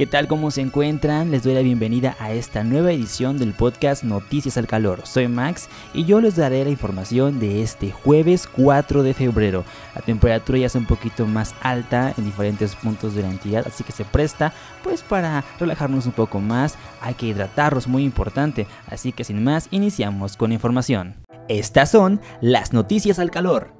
¿Qué tal? ¿Cómo se encuentran? Les doy la bienvenida a esta nueva edición del podcast Noticias al Calor. Soy Max y yo les daré la información de este jueves 4 de febrero. La temperatura ya es un poquito más alta en diferentes puntos de la entidad, así que se presta pues para relajarnos un poco más. Hay que hidratarnos, muy importante. Así que sin más, iniciamos con información. Estas son las noticias al calor.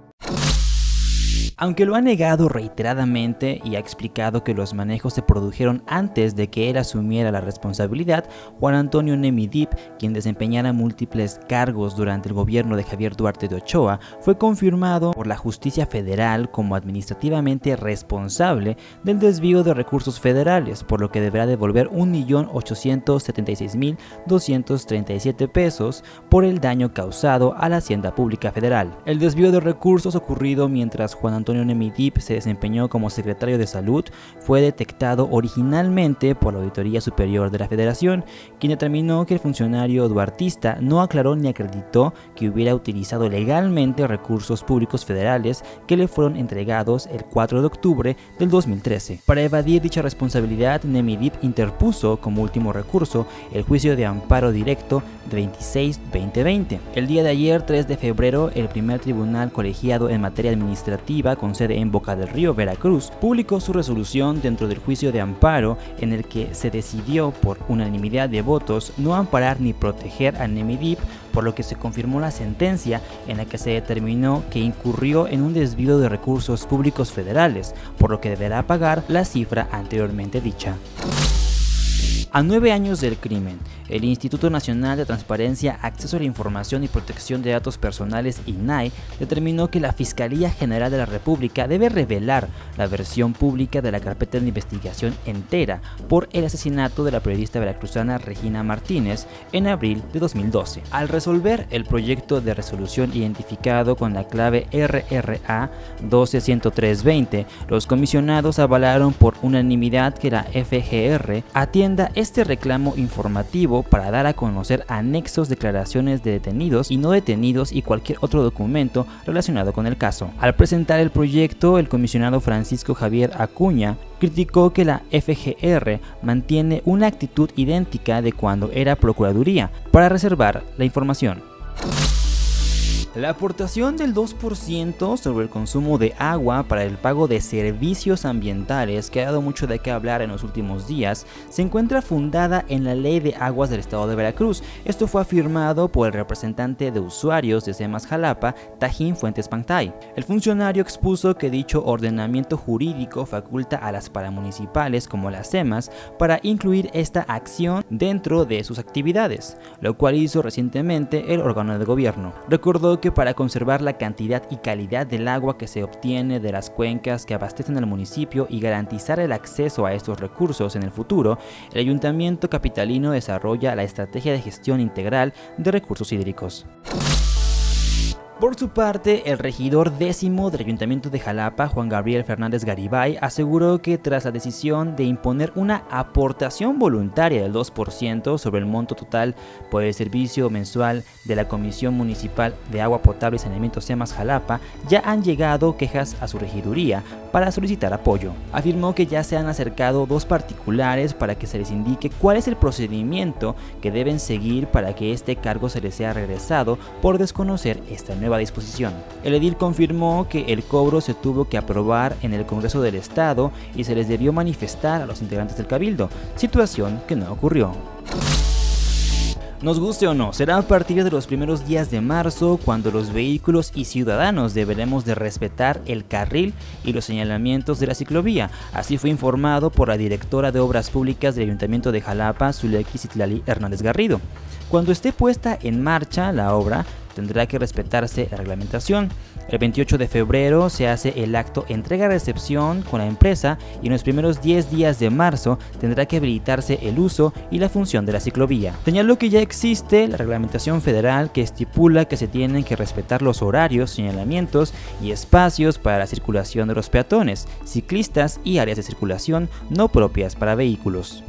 Aunque lo ha negado reiteradamente y ha explicado que los manejos se produjeron antes de que él asumiera la responsabilidad, Juan Antonio Nemidip, quien desempeñara múltiples cargos durante el gobierno de Javier Duarte de Ochoa, fue confirmado por la justicia federal como administrativamente responsable del desvío de recursos federales, por lo que deberá devolver 1.876.237 pesos por el daño causado a la Hacienda Pública Federal. El desvío de recursos ocurrido mientras Juan Antonio Antonio Nemidip se desempeñó como secretario de Salud fue detectado originalmente por la Auditoría Superior de la Federación, quien determinó que el funcionario duartista no aclaró ni acreditó que hubiera utilizado legalmente recursos públicos federales que le fueron entregados el 4 de octubre del 2013. Para evadir dicha responsabilidad, Nemidip interpuso como último recurso el juicio de amparo directo de 26-2020. El día de ayer, 3 de febrero, el primer tribunal colegiado en materia administrativa con sede en Boca del Río, Veracruz, publicó su resolución dentro del juicio de amparo en el que se decidió por unanimidad de votos no amparar ni proteger a Nemidip, por lo que se confirmó la sentencia en la que se determinó que incurrió en un desvío de recursos públicos federales, por lo que deberá pagar la cifra anteriormente dicha. A nueve años del crimen, el Instituto Nacional de Transparencia, Acceso a la Información y Protección de Datos Personales, INAI, determinó que la Fiscalía General de la República debe revelar la versión pública de la carpeta de investigación entera por el asesinato de la periodista veracruzana Regina Martínez en abril de 2012. Al resolver el proyecto de resolución identificado con la clave RRA 1210320, los comisionados avalaron por unanimidad que la FGR atienda este reclamo informativo para dar a conocer anexos, declaraciones de detenidos y no detenidos y cualquier otro documento relacionado con el caso. Al presentar el proyecto, el comisionado Francisco Javier Acuña criticó que la FGR mantiene una actitud idéntica de cuando era Procuraduría para reservar la información. La aportación del 2% sobre el consumo de agua para el pago de servicios ambientales, que ha dado mucho de qué hablar en los últimos días, se encuentra fundada en la Ley de Aguas del Estado de Veracruz. Esto fue afirmado por el representante de usuarios de SEMAS Jalapa, Tajín Fuentes Pantay. El funcionario expuso que dicho ordenamiento jurídico faculta a las paramunicipales como las SEMAS para incluir esta acción dentro de sus actividades, lo cual hizo recientemente el órgano de gobierno. Recordó para conservar la cantidad y calidad del agua que se obtiene de las cuencas que abastecen al municipio y garantizar el acceso a estos recursos en el futuro, el ayuntamiento capitalino desarrolla la estrategia de gestión integral de recursos hídricos. Por su parte, el regidor décimo del Ayuntamiento de Jalapa, Juan Gabriel Fernández Garibay, aseguró que tras la decisión de imponer una aportación voluntaria del 2% sobre el monto total por el servicio mensual de la Comisión Municipal de Agua Potable y Saneamiento SEMAS Jalapa, ya han llegado quejas a su regiduría para solicitar apoyo. Afirmó que ya se han acercado dos particulares para que se les indique cuál es el procedimiento que deben seguir para que este cargo se les sea regresado por desconocer esta nueva disposición. El edil confirmó que el cobro se tuvo que aprobar en el Congreso del Estado y se les debió manifestar a los integrantes del Cabildo, situación que no ocurrió. Nos guste o no, será a partir de los primeros días de marzo cuando los vehículos y ciudadanos deberemos de respetar el carril y los señalamientos de la ciclovía. Así fue informado por la directora de Obras Públicas del Ayuntamiento de Jalapa, Zuleki Citlali Hernández Garrido. Cuando esté puesta en marcha la obra, tendrá que respetarse la reglamentación. El 28 de febrero se hace el acto entrega-recepción con la empresa y en los primeros 10 días de marzo tendrá que habilitarse el uso y la función de la ciclovía. Señaló que ya existe la reglamentación federal que estipula que se tienen que respetar los horarios, señalamientos y espacios para la circulación de los peatones, ciclistas y áreas de circulación no propias para vehículos.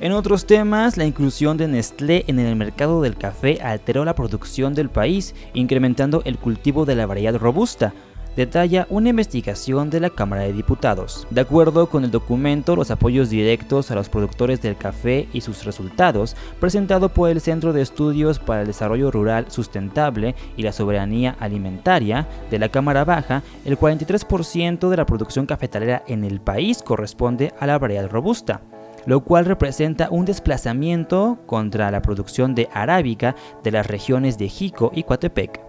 En otros temas, la inclusión de Nestlé en el mercado del café alteró la producción del país, incrementando el cultivo de la variedad robusta. detalla una investigación de la Cámara de Diputados. De acuerdo con el documento, los apoyos directos a los productores del café y sus resultados, presentado por el Centro de Estudios para el Desarrollo Rural Sustentable y la Soberanía Alimentaria de la Cámara Baja, el 43% de la producción cafetalera en el país corresponde a la variedad robusta lo cual representa un desplazamiento contra la producción de arábica de las regiones de Jico y Coatepec.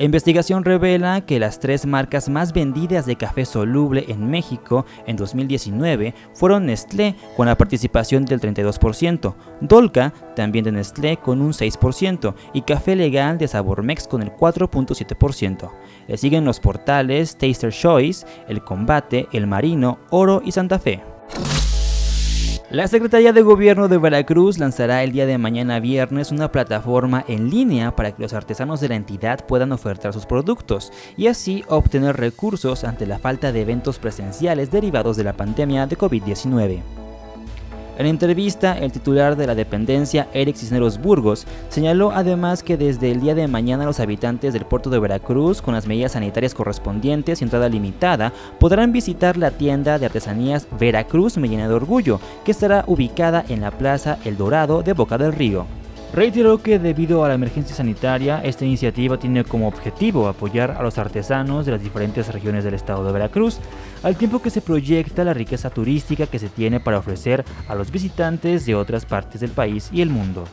La investigación revela que las tres marcas más vendidas de café soluble en México en 2019 fueron Nestlé con la participación del 32%, Dolca también de Nestlé con un 6% y Café Legal de Sabormex con el 4.7%. Le siguen los portales Taster Choice, El Combate, El Marino, Oro y Santa Fe. La Secretaría de Gobierno de Veracruz lanzará el día de mañana viernes una plataforma en línea para que los artesanos de la entidad puedan ofertar sus productos y así obtener recursos ante la falta de eventos presenciales derivados de la pandemia de COVID-19. En entrevista, el titular de la dependencia, Eric Cisneros Burgos, señaló además que desde el día de mañana los habitantes del puerto de Veracruz, con las medidas sanitarias correspondientes y entrada limitada, podrán visitar la tienda de artesanías Veracruz Me de Orgullo, que estará ubicada en la Plaza El Dorado de Boca del Río. Reiteró que debido a la emergencia sanitaria, esta iniciativa tiene como objetivo apoyar a los artesanos de las diferentes regiones del estado de Veracruz, al tiempo que se proyecta la riqueza turística que se tiene para ofrecer a los visitantes de otras partes del país y el mundo.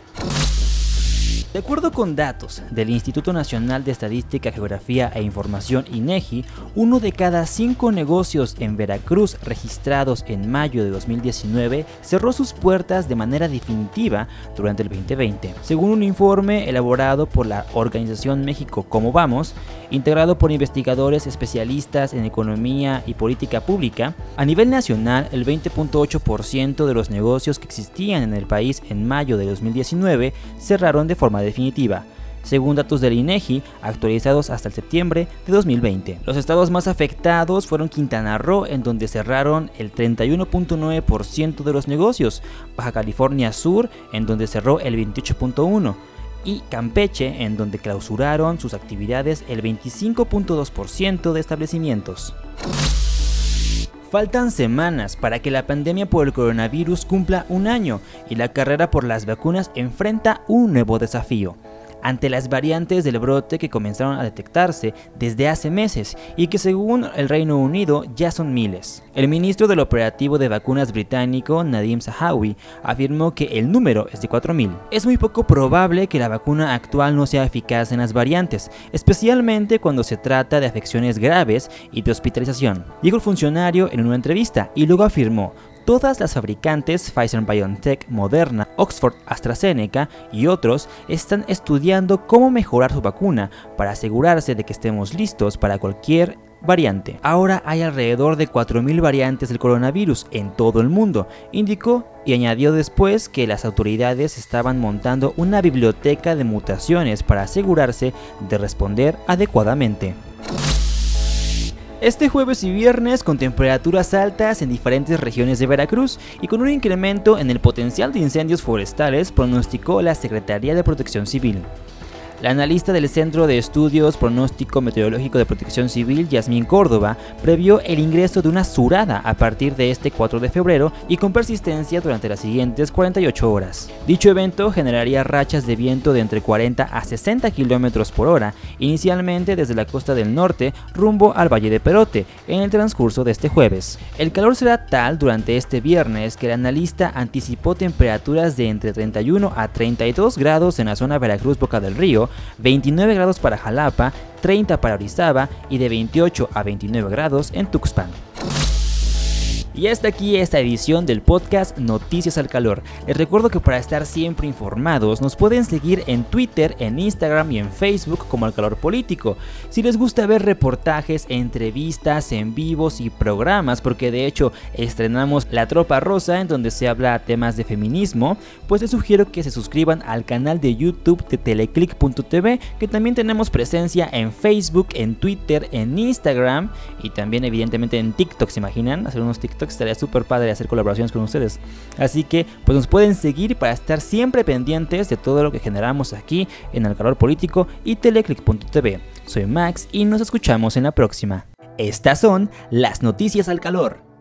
De acuerdo con datos del Instituto Nacional de Estadística, Geografía e Información INEGI, uno de cada cinco negocios en Veracruz registrados en mayo de 2019 cerró sus puertas de manera definitiva durante el 2020. Según un informe elaborado por la organización México Cómo Vamos, integrado por investigadores especialistas en economía y política pública, a nivel nacional el 20.8% de los negocios que existían en el país en mayo de 2019 cerraron de forma definitiva, según datos del INEGI actualizados hasta el septiembre de 2020. Los estados más afectados fueron Quintana Roo, en donde cerraron el 31.9% de los negocios, Baja California Sur, en donde cerró el 28.1%, y Campeche, en donde clausuraron sus actividades el 25.2% de establecimientos. Faltan semanas para que la pandemia por el coronavirus cumpla un año y la carrera por las vacunas enfrenta un nuevo desafío ante las variantes del brote que comenzaron a detectarse desde hace meses y que según el Reino Unido ya son miles. El ministro del operativo de vacunas británico, Nadim Sahawi, afirmó que el número es de 4.000. Es muy poco probable que la vacuna actual no sea eficaz en las variantes, especialmente cuando se trata de afecciones graves y de hospitalización, dijo el funcionario en una entrevista y luego afirmó, Todas las fabricantes Pfizer BioNTech, Moderna, Oxford AstraZeneca y otros están estudiando cómo mejorar su vacuna para asegurarse de que estemos listos para cualquier variante. Ahora hay alrededor de 4.000 variantes del coronavirus en todo el mundo, indicó y añadió después que las autoridades estaban montando una biblioteca de mutaciones para asegurarse de responder adecuadamente. Este jueves y viernes con temperaturas altas en diferentes regiones de Veracruz y con un incremento en el potencial de incendios forestales, pronosticó la Secretaría de Protección Civil. La analista del Centro de Estudios Pronóstico Meteorológico de Protección Civil, Yasmín Córdoba, previó el ingreso de una surada a partir de este 4 de febrero y con persistencia durante las siguientes 48 horas. Dicho evento generaría rachas de viento de entre 40 a 60 km por hora, inicialmente desde la costa del norte rumbo al Valle de Perote, en el transcurso de este jueves. El calor será tal durante este viernes que el analista anticipó temperaturas de entre 31 a 32 grados en la zona Veracruz-Boca del Río, 29 grados para Jalapa, 30 para Orizaba y de 28 a 29 grados en Tuxpan. Y hasta aquí esta edición del podcast Noticias al Calor. Les recuerdo que para estar siempre informados nos pueden seguir en Twitter, en Instagram y en Facebook como Al Calor Político. Si les gusta ver reportajes, entrevistas, en vivos y programas, porque de hecho estrenamos La Tropa Rosa en donde se habla temas de feminismo, pues les sugiero que se suscriban al canal de YouTube de teleclick.tv, que también tenemos presencia en Facebook, en Twitter, en Instagram y también evidentemente en TikTok, ¿se imaginan? Hacer unos TikTok estaría súper padre hacer colaboraciones con ustedes. Así que pues nos pueden seguir para estar siempre pendientes de todo lo que generamos aquí en El Calor Político y teleclick.tv. Soy Max y nos escuchamos en la próxima. Estas son las noticias al calor.